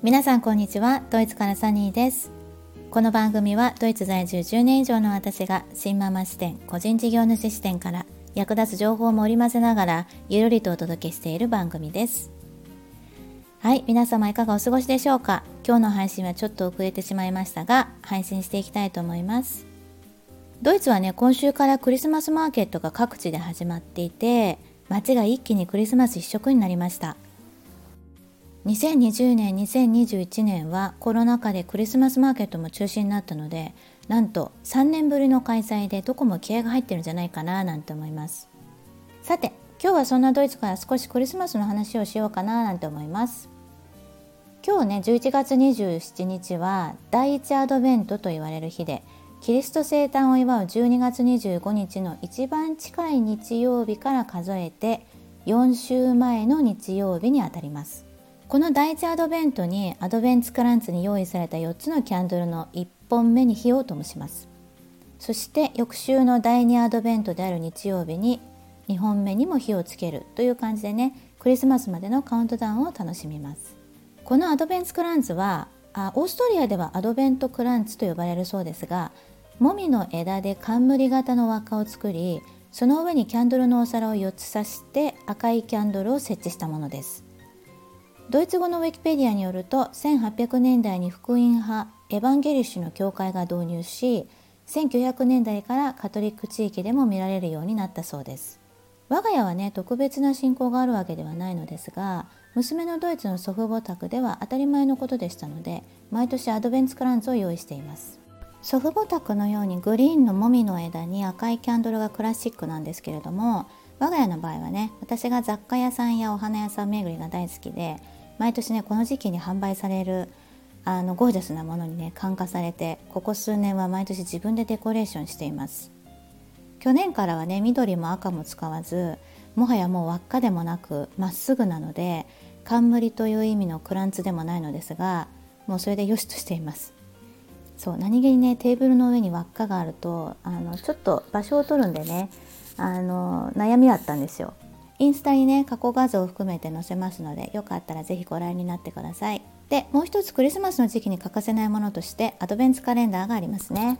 皆さんこんにちは。ドイツからサニーです。この番組はドイツ在住10年以上の私が新ママ視点個人事業主視点から役立つ情報も織り交ぜながらゆるりとお届けしている番組です。はい皆様いかがお過ごしでしょうか？今日の配信はちょっと遅れてしまいましたが配信していきたいと思います。ドイツはね今週からクリスマスマーケットが各地で始まっていて街が一気にクリスマス一色になりました。2020年2021年はコロナ禍でクリスマスマーケットも中止になったのでなんと3年ぶりの開催でどこも気合が入ってるんじゃないかななんて思います。さて今日はそんなドイツから少しクリスマスの話をしようかななんて思います。今日ね11月27日は第一アドベントと言われる日でキリスト生誕を祝う12月25日の一番近い日曜日から数えて4週前の日曜日にあたります。この第一アドベントにアドベンツクランツに用意された4つのキャンドルの1本目に火を灯します。そして翌週の第2アドベントである日曜日に2本目にも火をつける。という感じでねクリスマスまでのカウントダウンを楽しみます。このアドベンツクランツはあオーストリアではアドベントクランツと呼ばれるそうですがもみの枝で冠型の輪っかを作りその上にキャンドルのお皿を4つ刺して赤いキャンドルを設置したものです。ドイツ語のウィキペディアによると1800年代に福音派エヴァンゲリッシュの教会が導入し1900年代からカトリック地域でも見られるようになったそうです。我が家はね特別な信仰があるわけではないのですが娘のドイツの祖父母宅では当たり前のことでしたので毎年アドベンツクランツを用意しています。祖父母宅のようにグリーンのもみの枝に赤いキャンドルがクラシックなんですけれども我が家の場合はね私が雑貨屋さんやお花屋さん巡りが大好きで毎年ねこの時期に販売されるあのゴージャスなものにね感化されてここ数年は毎年自分でデコレーションしています。去年からはね緑も赤も使わずもはやもう輪っかでもなくまっすぐなので冠という意味のクランツでもないのですがもうそれで良しとしています。そう何気にねテーブルの上に輪っかがあるとあのちょっと場所を取るんでねあの悩みだったんですよ。インスタにね過去画像を含めて載せますのでよかったら是非ご覧になってください。でもう一つクリスマスの時期に欠かせないものとしてアドベンツカレンダーがありますね。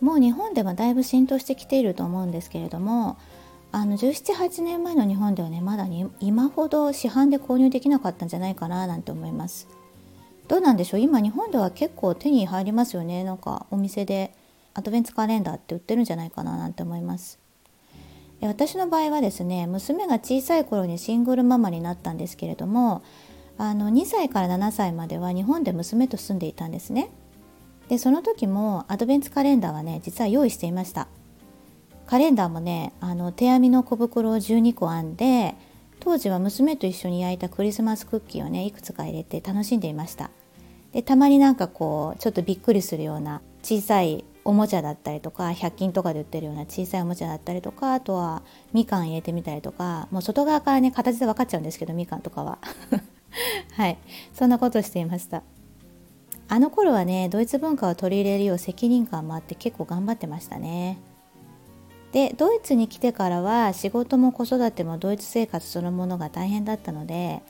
もう日本ではだいぶ浸透してきていると思うんですけれどもあの178年前の日本ではねまだに今ほど市販で購入できなかったんじゃないかななんて思います。どうなんでしょう？今日本では結構手に入りますよね。なんかお店でアドベンツカレンダーって売ってるんじゃないかななんて思います。私の場合はですね娘が小さい頃にシングルママになったんですけれどもあの2歳から7歳までは日本で娘と住んでいたんですね。でその時もアドベンツカレンダーはね実は用意していました。カレンダーもねあの手編みの小袋を12個編んで当時は娘と一緒に焼いたクリスマスクッキーをねいくつか入れて楽しんでいました。でたまになんかこうちょっとびっくりするような小さいおもちゃだったりとか100均とかで売ってるような小さいおもちゃだったりとかあとはみかん入れてみたりとかもう外側からね形で分かっちゃうんですけどみかんとかは。はい。そんなことしていました。あの頃はねドイツ文化を取り入れるよう責任感もあって結構頑張ってましたね。でドイツに来てからは仕事も子育てもドイツ生活そのものが大変だったので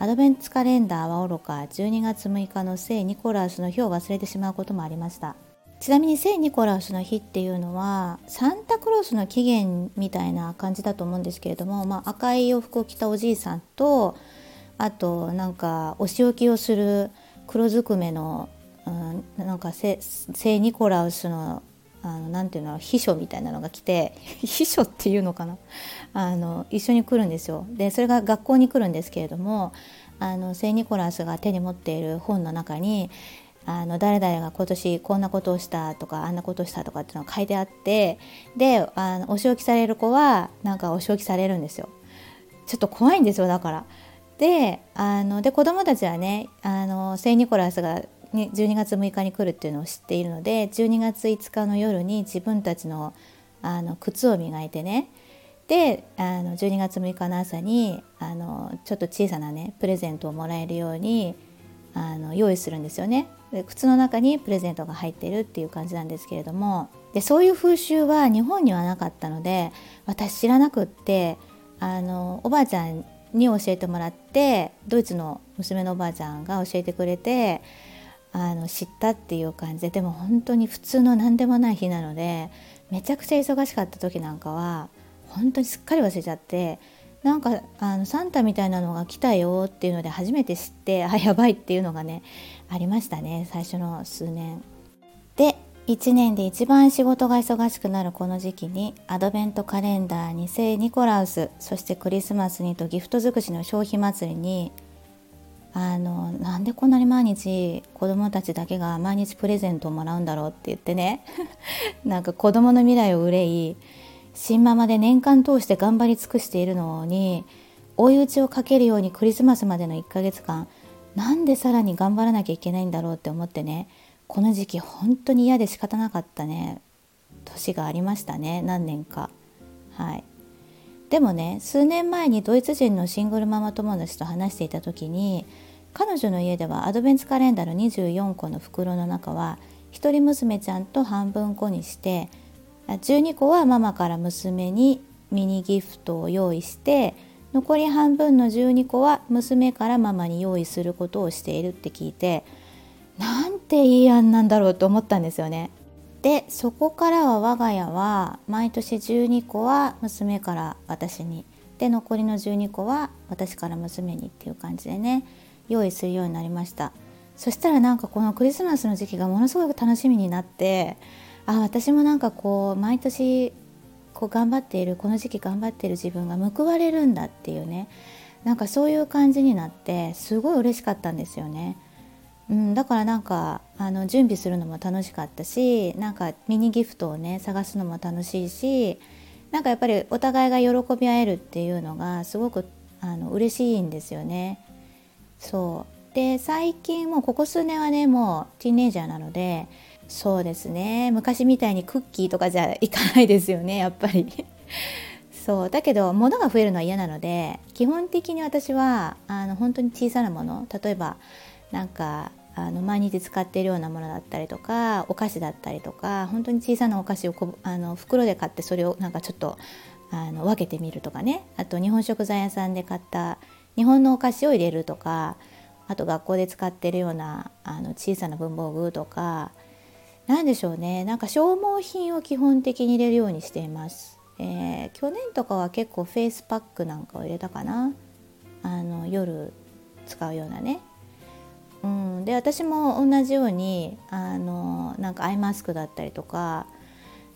アドベンツカレンダーはおろか12月6日の聖ニコラスの日を忘れてしまうこともありました。ちなみに聖ニコラウスの日っていうのはサンタクロースの起源みたいな感じだと思うんですけれども、まあ、赤い洋服を着たおじいさんとあとなんかお仕置きをする黒ずくめの、うん、なんか聖ニコラウスのあのなんていうの秘書みたいなのが来て 秘書っていうのかな？あの一緒に来るんですよ。でそれが学校に来るんですけれども聖ニコラウスが手に持っている本の中にあの誰々が今年こんなことをしたとかあんなことをしたとかっていうのが書いてあってであのお仕置きされる子はなんかお仕置きされるんですよ。ちょっと怖いんですよだから。であので子供たちはねあの聖ニコラスが12月6日に来るっていうのを知っているので12月5日の夜に自分たちのあの靴を磨いてねであの12月6日の朝にあのちょっと小さなねプレゼントをもらえるようにあの用意するんですよね。で靴の中にプレゼントが入ってるっていう感じなんですけれども。でそういう風習は日本にはなかったので私知らなくってあのおばあちゃんに教えてもらってドイツの娘のおばあちゃんが教えてくれてあの知ったっていう感じででも本当に普通の何でもない日なのでめちゃくちゃ忙しかった時なんかは本当にすっかり忘れちゃってなんかあのサンタみたいなのが来たよっていうので初めて知って あやばいっていうのがねありましたね最初の数年。で1年で一番仕事が忙しくなるこの時期にアドベントカレンダーに聖ニコラウスそしてクリスマスにとギフト尽くしの消費祭りにあのなんでこんなに毎日子供たちだけが毎日プレゼントをもらうんだろうって言ってね なんか子供の未来を憂い新ママで年間通して頑張り尽くしているのに追い打ちをかけるようにクリスマスまでの1ヶ月間なんでさらに頑張らなきゃいけないんだろうって思ってねこの時期本当に嫌で仕方なかったね年がありましたね何年か。はい。でもね数年前にドイツ人のシングルママ友達と話していた時に彼女の家ではアドベンツカレンダーの24個の袋の中は一人娘ちゃんと半分こにして12個はママから娘にミニギフトを用意して残り半分の12個は娘からママに用意することをしているって聞いてなんていい案なんだろうと思ったんですよね。でそこからは我が家は毎年12個は娘から私にで残りの12個は私から娘にっていう感じでね用意するようになりましたそしたらなんかこのクリスマスの時期がものすごく楽しみになってあ私もなんかこう毎年こう頑張っているこの時期頑張っている自分が報われるんだっていうねなんかそういう感じになってすごい嬉しかったんですよね。うん、だからなんかあの準備するのも楽しかったしなんかミニギフトをね探すのも楽しいしなんかやっぱりお互いが喜び合えるっていうのがすごくあの嬉しいんですよね。そうで最近もうここ数年はねもうティーネイジャーなのでそうですね。昔みたいにクッキーとかじゃいかないですよね やっぱり。そう。だけど物が増えるのは嫌なので基本的に私はあの本当に小さなもの例えばなんかあの毎日使っているようなものだったりとかお菓子だったりとか本当に小さなお菓子をこうあの袋で買ってそれをなんかちょっとあの分けてみるとかね。あと日本食材屋さんで買った日本のお菓子を入れるとかあと学校で使ってるようなあの小さな文房具とか何でしょうね。なんか消耗品を基本的に入れるようにしています、えー、去年とかは結構フェイスパックなんかを入れたかな。あの夜使うようなね。うん、で私も同じようにあのなんかアイマスクだったりとか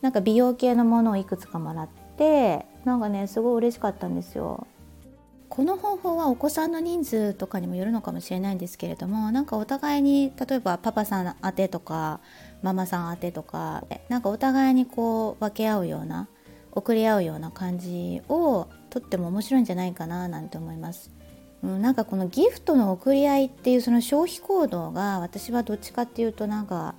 なんか美容系のものをいくつかもらってなんかねすごい嬉しかったんですよ。この方法はお子さんの人数とかにもよるのかもしれないんですけれどもなんかお互いに例えばパパさん宛てとかママさん宛てとかなんかお互いにこう分け合うような送り合うような感じをとっても面白いんじゃないかななんて思います。うん、なんかこのギフトの贈り合いっていうその消費行動が私はどっちかっていうとなんか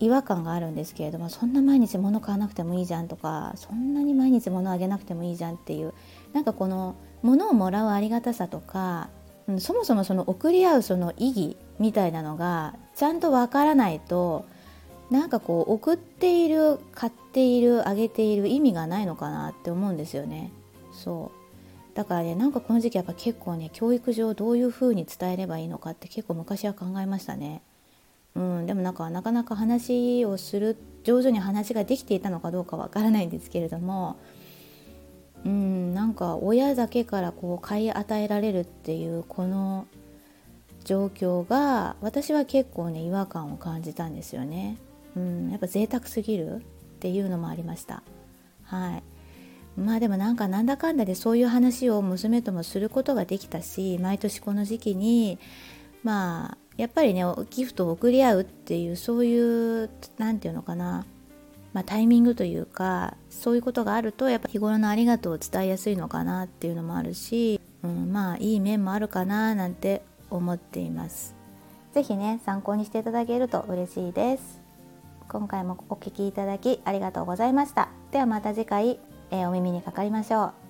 違和感があるんですけれどもそんな毎日物買わなくてもいいじゃんとかそんなに毎日物あげなくてもいいじゃんっていうなんかこの物をもらうありがたさとか、うん、そもそもその贈り合うその意義みたいなのがちゃんとわからないとなんかこう送っている買っているあげている意味がないのかなって思うんですよね。そうだからねなんかこの時期やっぱ結構ね教育上どういうふうに伝えればいいのかって結構昔は考えましたね。うん、でもなんかなかなか話をする上手に話ができていたのかどうかわからないんですけれどもうんなんか親だけからこう買い与えられるっていうこの状況が私は結構ね違和感を感じたんですよね。うん、やっぱ贅沢すぎるっていうのもありました。はい。まあでもなんかなんだかんだでそういう話を娘ともすることができたし毎年この時期にまあやっぱりねギフトを贈り合うっていうそういう何て言うのかな、まあ、タイミングというかそういうことがあるとやっぱ日頃のありがとうを伝えやすいのかなっていうのもあるし、うん、まあいい面もあるかななんて思っています。是非ね参考にしていただけると嬉しいです。今回もお聴きいただきありがとうございました。ではまた次回えー、お耳にかかりましょう。